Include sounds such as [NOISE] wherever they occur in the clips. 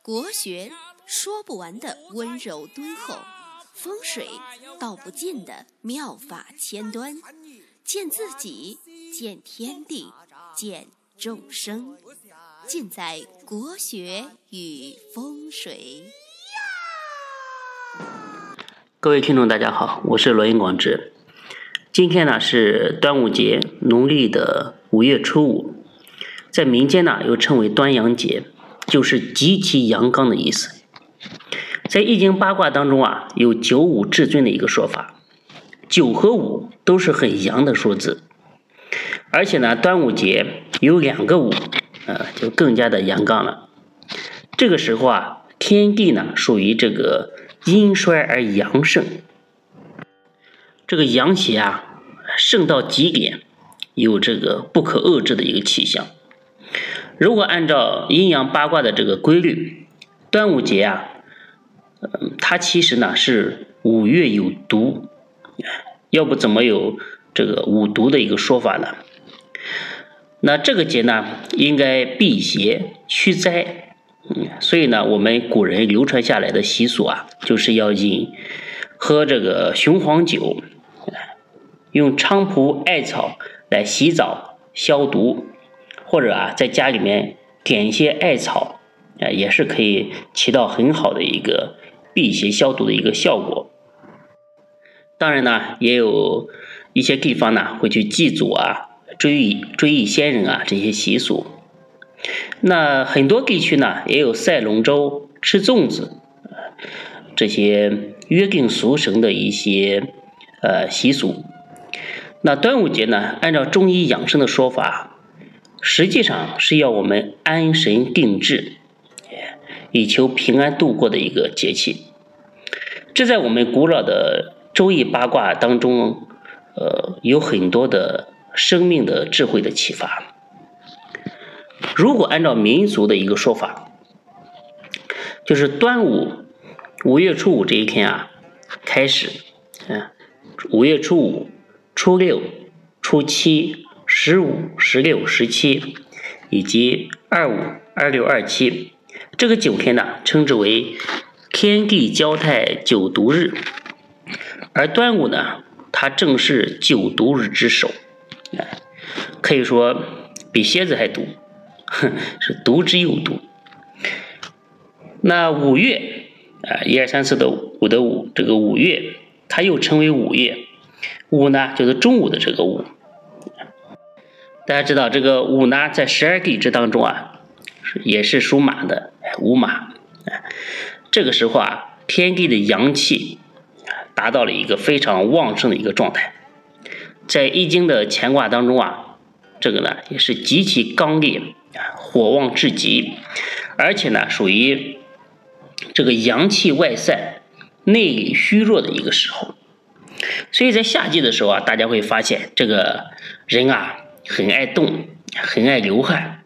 国学说不完的温柔敦厚，风水道不尽的妙法千端，见自己，见天地，见众生，尽在国学与风水。各位听众，大家好，我是罗云广志。今天呢是端午节，农历的五月初五，在民间呢又称为端阳节，就是极其阳刚的意思。在易经八卦当中啊，有九五至尊的一个说法，九和五都是很阳的数字，而且呢，端午节有两个五，呃，就更加的阳刚了。这个时候啊，天地呢属于这个。阴衰而阳盛，这个阳邪啊盛到极点，有这个不可遏制的一个气象。如果按照阴阳八卦的这个规律，端午节啊，嗯，它其实呢是五月有毒，要不怎么有这个五毒的一个说法呢？那这个节呢，应该辟邪驱灾。嗯，所以呢，我们古人流传下来的习俗啊，就是要饮喝这个雄黄酒，用菖蒲、艾草来洗澡消毒，或者啊，在家里面点一些艾草，啊，也是可以起到很好的一个辟邪消毒的一个效果。当然呢，也有一些地方呢会去祭祖啊、追忆追忆先人啊这些习俗。那很多地区呢，也有赛龙舟、吃粽子，这些约定俗成的一些呃习俗。那端午节呢，按照中医养生的说法，实际上是要我们安神定志，以求平安度过的一个节气。这在我们古老的周易八卦当中，呃，有很多的生命的智慧的启发。如果按照民俗的一个说法，就是端午五月初五这一天啊，开始，嗯，五月初五、初六、初七、十五、十六、十七，以及二五、二六、二七，这个九天呢，称之为天地交泰九毒日，而端午呢，它正是九毒日之首，可以说比蝎子还毒。哼是毒之又毒。那五月啊，一二三四的五的五，这个五月，它又称为五月。五呢，就是中午的这个午。大家知道，这个午呢，在十二地支当中啊，也是属马的，午马。这个时候啊，天地的阳气达到了一个非常旺盛的一个状态。在易经的乾卦当中啊，这个呢，也是极其刚烈。火旺至极，而且呢，属于这个阳气外散、内里虚弱的一个时候。所以在夏季的时候啊，大家会发现这个人啊，很爱动，很爱流汗，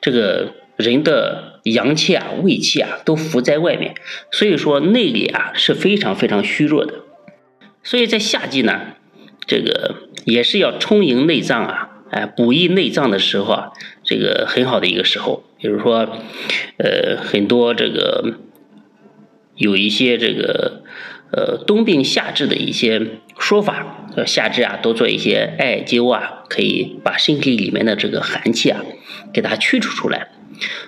这个人的阳气啊、胃气啊都浮在外面，所以说内里啊是非常非常虚弱的。所以在夏季呢，这个也是要充盈内脏啊。哎，补益内脏的时候啊，这个很好的一个时候。比如说，呃，很多这个有一些这个呃冬病夏治的一些说法，夏至啊多做一些艾灸啊，可以把身体里面的这个寒气啊给它驱除出来。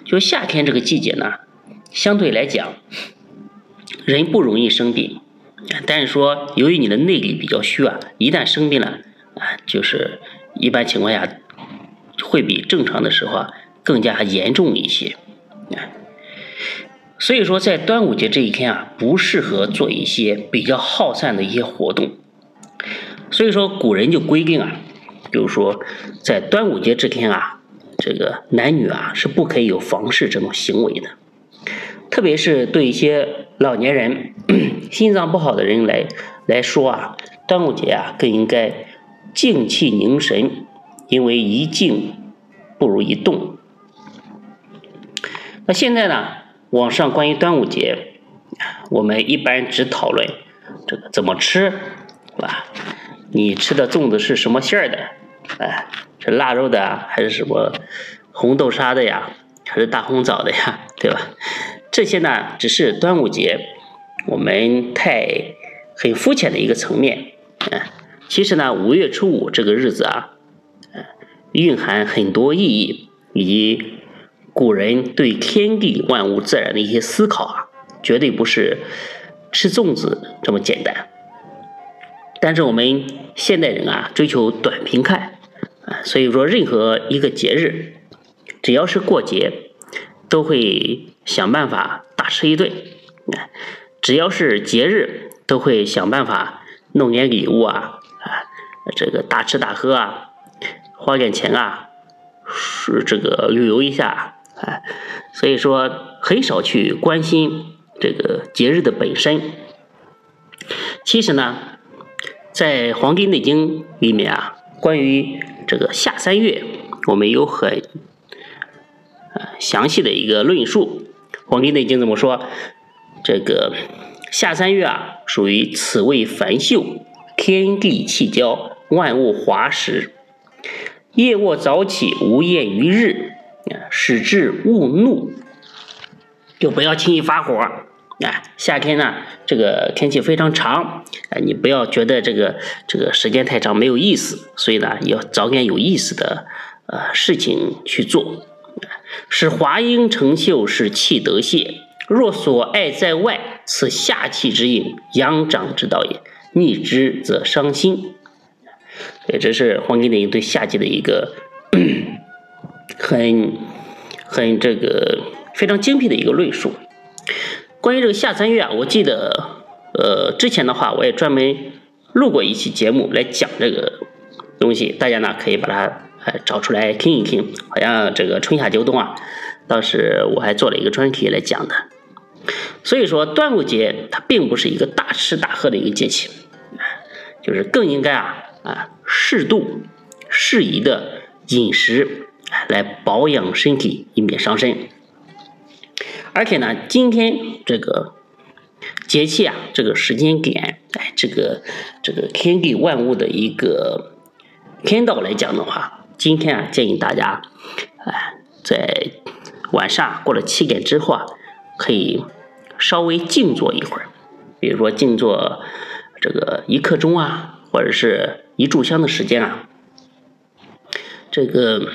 就夏天这个季节呢，相对来讲，人不容易生病，但是说由于你的内力比较虚啊，一旦生病了啊，就是。一般情况下，会比正常的时候啊更加严重一些，所以说在端午节这一天啊，不适合做一些比较耗散的一些活动。所以说古人就规定啊，比如说在端午节这天啊，这个男女啊是不可以有房事这种行为的，特别是对一些老年人、[CLEARS THROAT] 心脏不好的人来来说啊，端午节啊更应该。静气凝神，因为一静不如一动。那现在呢？网上关于端午节，我们一般只讨论这个怎么吃，是吧？你吃的粽子是什么馅儿的？哎，是腊肉的还是什么红豆沙的呀？还是大红枣的呀，对吧？这些呢，只是端午节我们太很肤浅的一个层面。嗯，其实呢，五月初五这个日子啊，蕴含很多意义，以及古人对天地万物自然的一些思考啊，绝对不是吃粽子这么简单。但是我们现代人啊，追求短平快啊，所以说任何一个节日，只要是过节，都会想办法大吃一顿；只要是节日，都会想办法弄点礼物啊啊，这个大吃大喝啊，花点钱啊，是这个旅游一下啊。[LAUGHS] 所以说，很少去关心这个节日的本身。其实呢。在《黄帝内经》里面啊，关于这个夏三月，我们有很呃详细的一个论述。《黄帝内经》怎么说？这个夏三月啊，属于此谓繁秀，天地气交，万物华实。夜卧早起，无厌于日，使至勿怒，就不要轻易发火。啊，夏天呢，这个天气非常长，啊，你不要觉得这个这个时间太长没有意思，所以呢，要找点有意思的呃事情去做。使华阴成秀，使气得泄。若所爱在外，此夏气之应，阳长之道也。逆之则伤心。对，这是黄帝内经对夏季的一个 [COUGHS] 很很这个非常精辟的一个论述。关于这个夏三月啊，我记得，呃，之前的话我也专门录过一期节目来讲这个东西，大家呢可以把它呃找出来听一听。好像这个春夏秋冬啊，当时我还做了一个专题来讲的。所以说，端午节它并不是一个大吃大喝的一个节气，就是更应该啊啊适度、适宜的饮食来保养身体，以免伤身。而且呢，今天这个节气啊，这个时间点，哎，这个这个天地万物的一个天道来讲的话，今天啊，建议大家，哎，在晚上过了七点之后啊，可以稍微静坐一会儿，比如说静坐这个一刻钟啊，或者是一炷香的时间啊，这个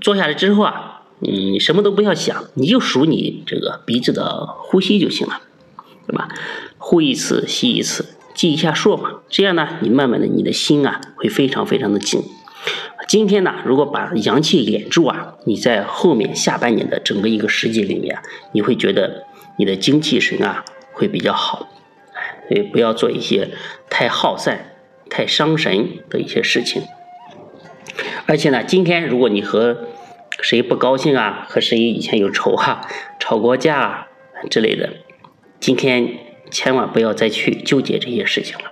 坐下来之后啊。你什么都不要想，你就数你这个鼻子的呼吸就行了，对吧？呼一次，吸一次，记一下数嘛。这样呢，你慢慢的，你的心啊会非常非常的静。今天呢，如果把阳气敛住啊，你在后面下半年的整个一个时节里面，你会觉得你的精气神啊会比较好。所以不要做一些太耗散、太伤神的一些事情。而且呢，今天如果你和谁不高兴啊？和谁以前有仇啊？吵过架啊之类的？今天千万不要再去纠结这些事情了。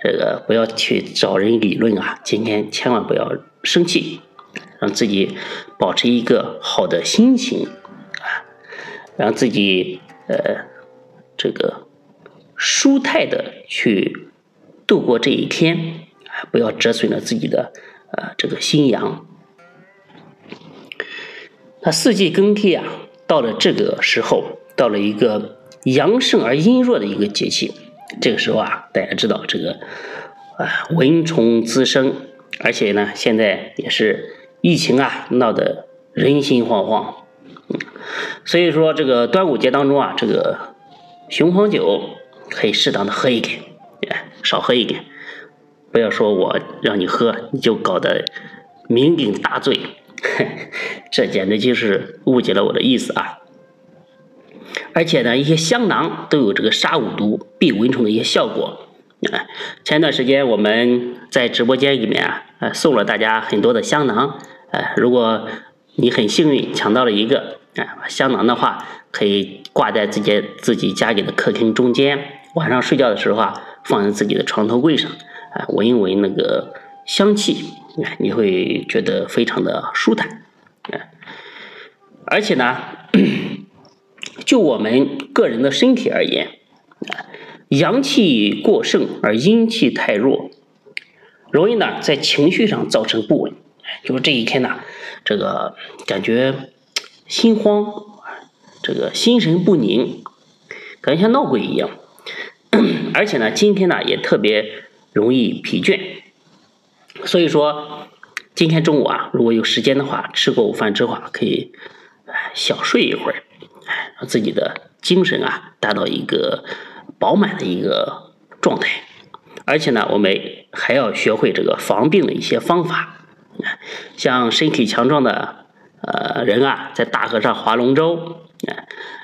这个不要去找人理论啊！今天千万不要生气，让自己保持一个好的心情啊，让自己呃这个舒泰的去度过这一天啊，不要折损了自己的呃这个新阳。那四季更替啊，到了这个时候，到了一个阳盛而阴弱的一个节气，这个时候啊，大家知道这个啊蚊虫滋生，而且呢，现在也是疫情啊闹得人心惶惶，所以说这个端午节当中啊，这个雄黄酒可以适当的喝一点，少喝一点，不要说我让你喝，你就搞得酩酊大醉。[LAUGHS] 这简直就是误解了我的意思啊！而且呢，一些香囊都有这个杀五毒、避蚊虫的一些效果。啊，前段时间我们在直播间里面啊，呃，送了大家很多的香囊。呃，如果你很幸运抢到了一个啊香囊的话，可以挂在自己自己家里的客厅中间，晚上睡觉的时候啊，放在自己的床头柜上，啊，闻一闻那个香气。你会觉得非常的舒坦，啊而且呢，就我们个人的身体而言，阳气过盛而阴气太弱，容易呢在情绪上造成不稳。就是这一天呢，这个感觉心慌，这个心神不宁，感觉像闹鬼一样。[COUGHS] 而且呢，今天呢也特别容易疲倦。所以说，今天中午啊，如果有时间的话，吃过午饭之后啊，可以小睡一会儿，让自己的精神啊达到一个饱满的一个状态。而且呢，我们还要学会这个防病的一些方法。像身体强壮的呃人啊，在大河上划龙舟，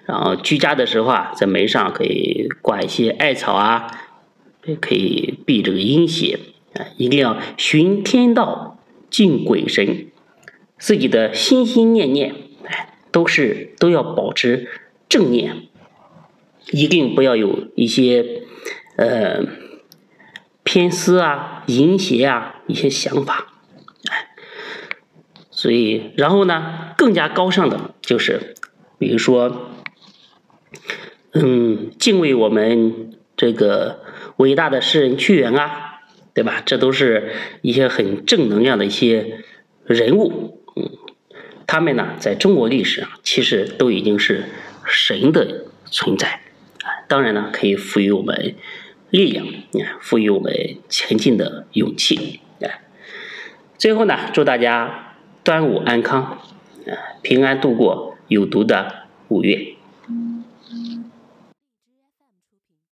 然后居家的时候啊，在门上可以挂一些艾草啊，也可以避这个阴邪。啊，一定要寻天道，敬鬼神，自己的心心念念，哎，都是都要保持正念，一定不要有一些呃偏私啊、淫邪啊一些想法，哎，所以然后呢，更加高尚的就是，比如说，嗯，敬畏我们这个伟大的诗人屈原啊。对吧？这都是一些很正能量的一些人物，嗯，他们呢，在中国历史上其实都已经是神的存在，啊，当然呢，可以赋予我们力量，啊，赋予我们前进的勇气，啊，最后呢，祝大家端午安康，啊，平安度过有毒的五月。